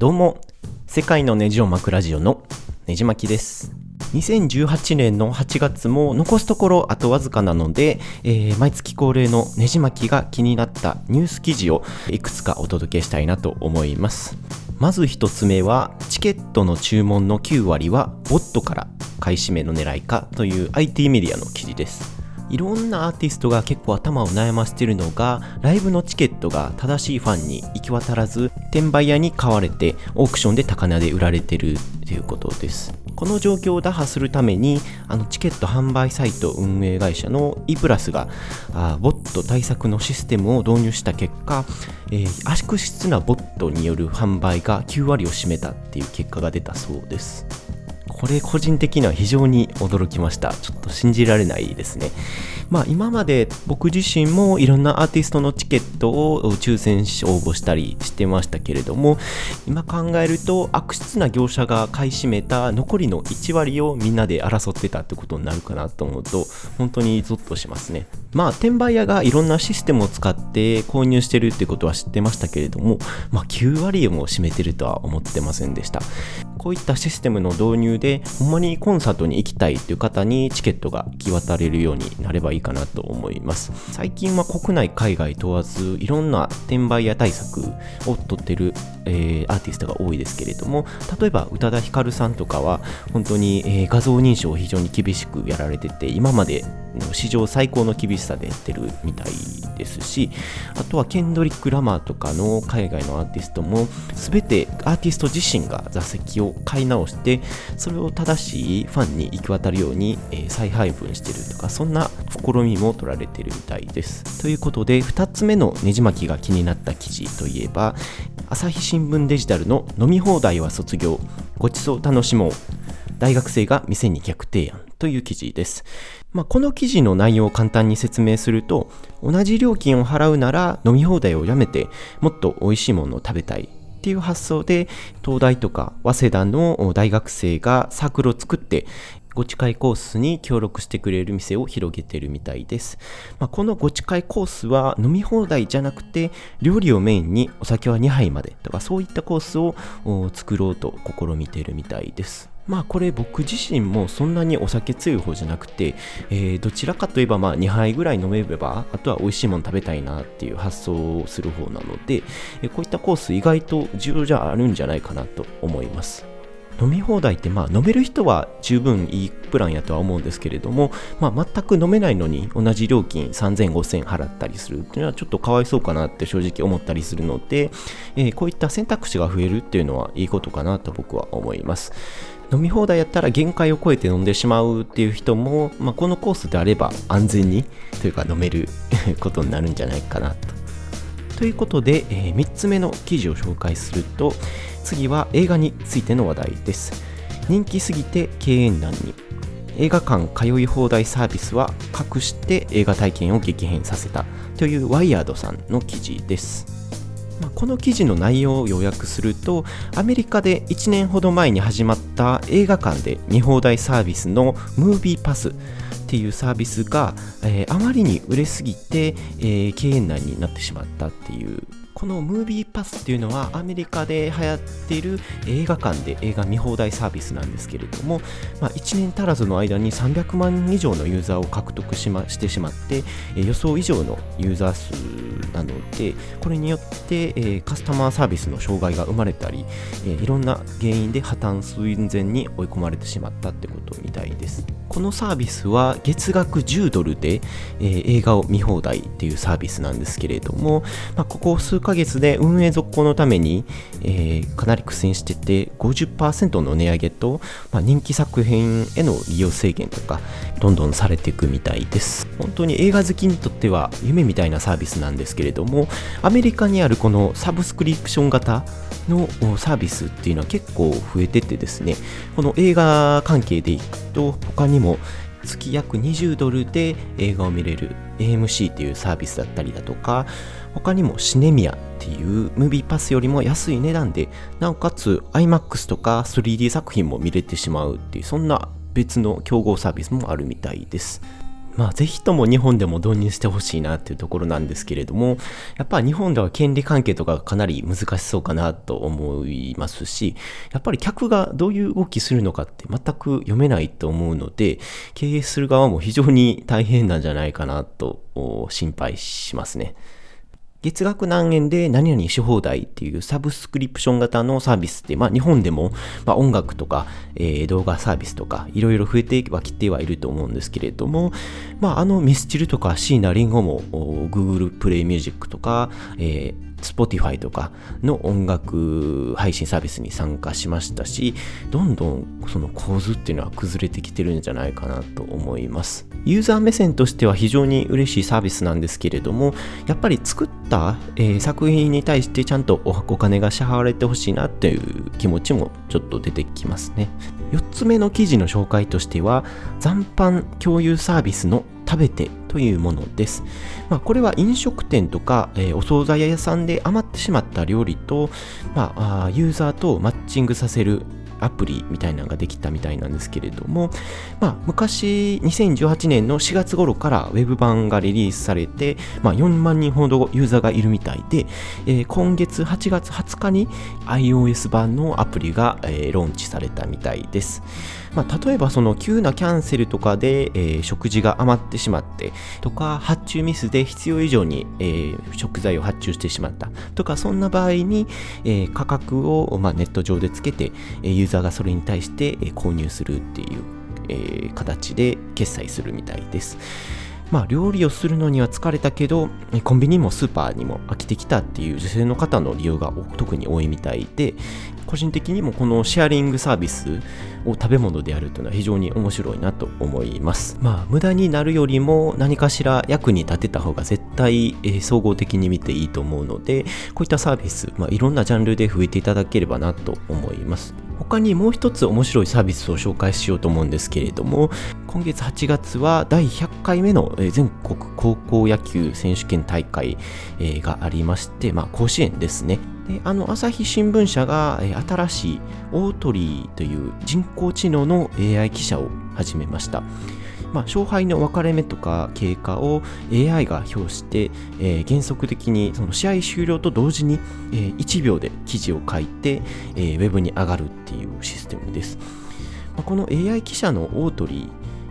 どうも、世界のネジを巻くラジオのネジ巻きです。2018年の8月も残すところあとわずかなので、えー、毎月恒例のネジ巻きが気になったニュース記事をいくつかお届けしたいなと思います。まず1つ目は、チケットの注文の9割はボットから買い占めの狙いかという IT メディアの記事です。いろんなアーティストが結構頭を悩ませてるのが、ライブのチケットが正しいファンに行き渡らず、転売屋に買われて、オークションで高値で売られてるということです。この状況を打破するために、あのチケット販売サイト運営会社の e プラスが、あボット対策のシステムを導入した結果、えー、悪質なボットによる販売が9割を占めたっていう結果が出たそうです。これ個人的には非常に驚きました。ちょっと信じられないですね。まあ今まで僕自身もいろんなアーティストのチケットを抽選し応募したりしてましたけれども、今考えると悪質な業者が買い占めた残りの1割をみんなで争ってたってことになるかなと思うと、本当にゾッとしますね。まあ転売屋がいろんなシステムを使って購入してるってことは知ってましたけれども、まあ9割も占めてるとは思ってませんでした。こういったシステムの導入で、ほんまにコンサートに行きたいっていう方にチケットが行き渡れるようになればいいかなと思います。最近は国内、海外問わず、いろんな転売屋対策を取ってる、えー、アーティストが多いですけれども、例えば宇多田ヒカルさんとかは、本当に、えー、画像認証を非常に厳しくやられてて、今まで史上最高の厳しさでやってるみたいですし、あとはケンドリック・ラマーとかの海外のアーティストも、全てアーティスト自身が座席を買い直して、それを正しいファンに行き渡るように、再配分してるとか、そんな試みも取られてるみたいです。ということで、2つ目のねじ巻きが気になった記事といえば、朝日新聞デジタルの飲み放題は卒業、ごちそう楽しもう、大学生が店に逆提案という記事です。まあ、この記事の内容を簡単に説明すると、同じ料金を払うなら飲み放題をやめて、もっと美味しいものを食べたいっていう発想で、東大とか早稲田の大学生がサークルを作って、ご近いコースに協力してくれる店を広げてるみたいです。まあ、このご近いコースは飲み放題じゃなくて、料理をメインにお酒は2杯までとかそういったコースを作ろうと試みてるみたいです。まあこれ僕自身もそんなにお酒強い方じゃなくて、えー、どちらかといえばまあ2杯ぐらい飲めれば、あとは美味しいもの食べたいなっていう発想をする方なので、えこういったコース意外と重要じゃあるんじゃないかなと思います。飲み放題ってまあ飲める人は十分いいプランやとは思うんですけれども、まあ、全く飲めないのに同じ料金3000、5000払ったりするっていうのはちょっとかわいそうかなって正直思ったりするので、えー、こういった選択肢が増えるっていうのはいいことかなと僕は思います。飲み放題やったら限界を超えて飲んでしまうっていう人も、まあ、このコースであれば安全にというか飲めることになるんじゃないかなと。ということで、えー、3つ目の記事を紹介すると次は映画についての話題です。人気すぎて敬遠難に。映画館通い放題サービスは隠して映画体験を激変させたというワイヤードさんの記事です。まあ、この記事の内容を要約するとアメリカで1年ほど前に始まった映画館で見放題サービスのムービーパスっていうサービスが、えー、あまりに売れすぎて、えー、敬遠内になってしまったっていうこのムービーパスっていうのはアメリカで流行っている映画館で映画見放題サービスなんですけれども、まあ、1年足らずの間に300万以上のユーザーを獲得し,、ま、してしまって、え予想以上のユーザー数なのでこれによって、えカスタマーサービスの障害が生まれたり、えいろんな原因で破綻寸前に追い込まれてしまったってことみたいです。このサービスは月額10ドルで、え、映画を見放題っていうサービスなんですけれども、まあ、ここ数ヶ月で運営続行のために、えー、かなり苦戦してて50%の値上げと、まあ、人気作品への利用制限とかどんどんされていくみたいです。本当に映画好きにとっては夢みたいなサービスなんですけれどもアメリカにあるこのサブスクリプション型のサービスっていうのは結構増えててですねこの映画関係でいくと他にも月約20ドルで映画を見れる AMC っていうサービスだったりだとか他にもシネミアっていうムービーパスよりも安い値段でなおかつ iMAX とか 3D 作品も見れてしまうっていうそんな別の競合サービスもあるみたいです。まあ、ぜひとも日本でも導入してほしいなっていうところなんですけれども、やっぱ日本では権利関係とかかなり難しそうかなと思いますし、やっぱり客がどういう動きするのかって全く読めないと思うので、経営する側も非常に大変なんじゃないかなと心配しますね。月額何円で何々し放題っていうサブスクリプション型のサービスって、まあ日本でも、まあ、音楽とか、えー、動画サービスとかいろいろ増えてはきてはいると思うんですけれども、まああのミスチルとか椎名林檎も Google プレイミュージックとか、えー Spotify とかの音楽配信サービスに参加しましたし、どんどんその構図っていうのは崩れてきてるんじゃないかなと思います。ユーザー目線としては非常に嬉しいサービスなんですけれども、やっぱり作った、えー、作品に対してちゃんとお金が支払われてほしいなっていう気持ちもちょっと出てきますね。4つ目の記事の紹介としては、残飯共有サービスの食べてというものです。まあ、これは飲食店とか、えー、お惣菜屋さんで余ってしまった料理と、まあ、ユーザーとマッチングさせるアプリみたいなのができたみたいなんですけれども、まあ、昔2018年の4月頃からウェブ版がリリースされて、まあ、4万人ほどユーザーがいるみたいで、えー、今月8月20日に iOS 版のアプリが、えー、ローンチされたみたいです。まあ、例えばその急なキャンセルとかで、えー、食事が余ってしまってとか発注ミスで必要以上に、えー、食材を発注してしまったとかそんな場合に、えー、価格を、まあ、ネット上でつけて、えユザーがそれに対して、購入するっていう、え形で決済するみたいです。まあ、料理をするのには疲れたけど、コンビニもスーパーにも飽きてきたっていう女性の方の利用が特に多いみたいで、個人的にもこのシェアリングサービスを食べ物でやるというのは非常に面白いなと思います。まあ、無駄になるよりも何かしら役に立てた方が絶対、えー、総合的に見ていいと思うので、こういったサービス、まあ、いろんなジャンルで増えていただければなと思います。他にもう一つ面白いサービスを紹介しようと思うんですけれども、今月8月は第100回目の全国高校野球選手権大会がありまして、まあ、甲子園ですね。であの朝日新聞社が新しいオートリーという人工知能の AI 記者を始めました。まあ、勝敗の分かれ目とか経過を AI が表して、えー、原則的にその試合終了と同時に、えー、1秒で記事を書いて、えー、ウェブに上がるっていうシステムです。まあ、この AI 記者のオートリ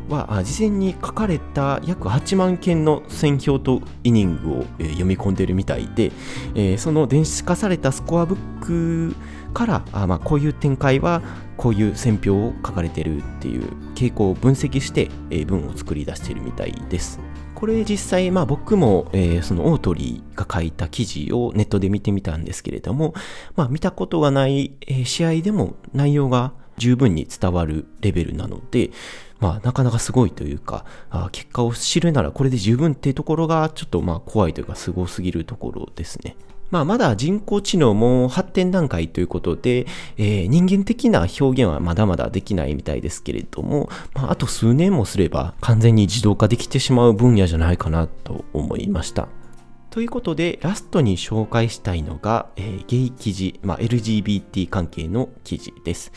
ーは事前に書かれた約8万件の選票とイニングを、読み込んでるみたいで、えその電子化されたスコアブックからあ、まあ、こういう展開はこういう選評を書かれてるっていう傾向を分析して、文を作り出しているみたいです。これ実際、まあ僕も、えー、そのオートリーが書いた記事をネットで見てみたんですけれども、まあ見たことがない、えー、試合でも内容が十分に伝わるレベルなので、まあなかなかすごいというか、あ結果を知るならこれで十分っていうところがちょっとまあ怖いというかすごすぎるところですね。まあ、まだ人工知能も発展段階ということで、えー、人間的な表現はまだまだできないみたいですけれども、まあ、あと数年もすれば完全に自動化できてしまう分野じゃないかなと思いました。ということで、ラストに紹介したいのが、えー、ゲイ記事、まあ、LGBT 関係の記事です。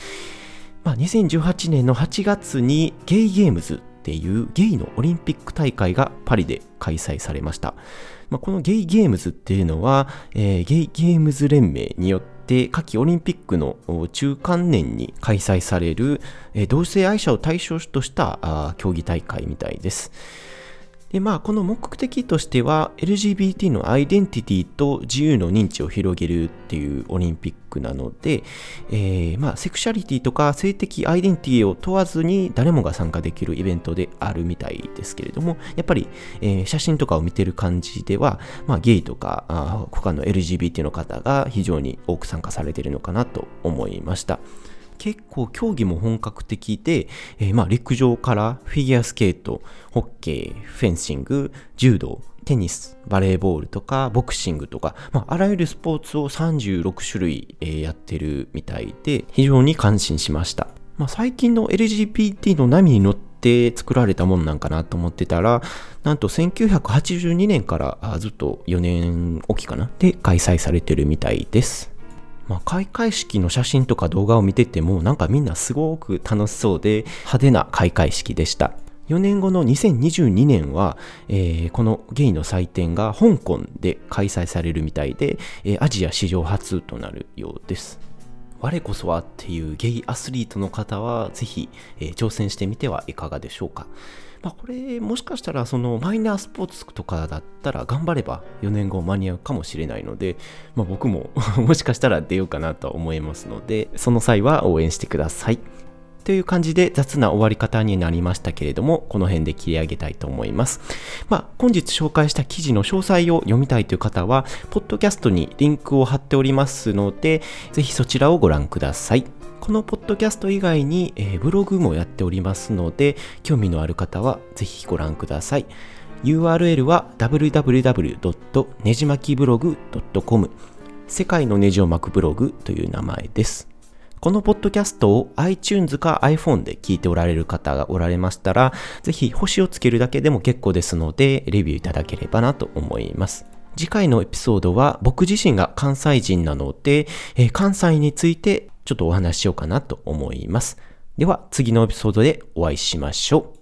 まあ、2018年の8月にゲイゲームズっていうゲイのオリンピック大会がパリで開催されました。まあ、このゲイゲームズっていうのは、えー、ゲイゲームズ連盟によって夏季オリンピックの中間年に開催される、えー、同性愛者を対象とした競技大会みたいです。で、まあ、この目的としては、LGBT のアイデンティティと自由の認知を広げるっていうオリンピックなので、えー、まあ、セクシャリティとか性的アイデンティティを問わずに誰もが参加できるイベントであるみたいですけれども、やっぱり、えー、写真とかを見てる感じでは、まあ、ゲイとかあ他の LGBT の方が非常に多く参加されているのかなと思いました。結構競技も本格的で、えー、まあ陸上からフィギュアスケート、ホッケー、フェンシング、柔道、テニス、バレーボールとか、ボクシングとか、まあ、あらゆるスポーツを36種類、えー、やってるみたいで、非常に感心しました。まあ、最近の LGBT の波に乗って作られたものなんかなと思ってたら、なんと1982年からずっと4年おきかなで開催されてるみたいです。まあ、開会式の写真とか動画を見ててもなんかみんなすごく楽しそうで派手な開会式でした。4年後の2022年は、えーこのゲイの祭典が香港で開催されるみたいで、えーアジア史上初となるようです。我こそはっていうゲイアスリートの方は、ぜひ、えー挑戦してみてはいかがでしょうか。まあ、これ、もしかしたら、そのマイナースポーツとかだったら、頑張れば4年後間に合うかもしれないので、まあ、僕も もしかしたら出ようかなと思いますので、その際は応援してください。という感じで雑な終わり方になりましたけれども、この辺で切り上げたいと思います。まあ、本日紹介した記事の詳細を読みたいという方は、ポッドキャストにリンクを貼っておりますので、ぜひそちらをご覧ください。このポッドキャスト以外に、えーブログもやっておりますので、興味のある方はぜひご覧ください。URL は www. ねじまきブログ .com 世界のネジを巻くブログという名前です。このポッドキャストを iTunes か iPhone で聞いておられる方がおられましたら、ぜひ星をつけるだけでも結構ですので、レビューいただければなと思います。次回のエピソードは僕自身が関西人なので、えー関西についてちょっとお話ししようかなと思います。では次のエピソードでお会いしましょう。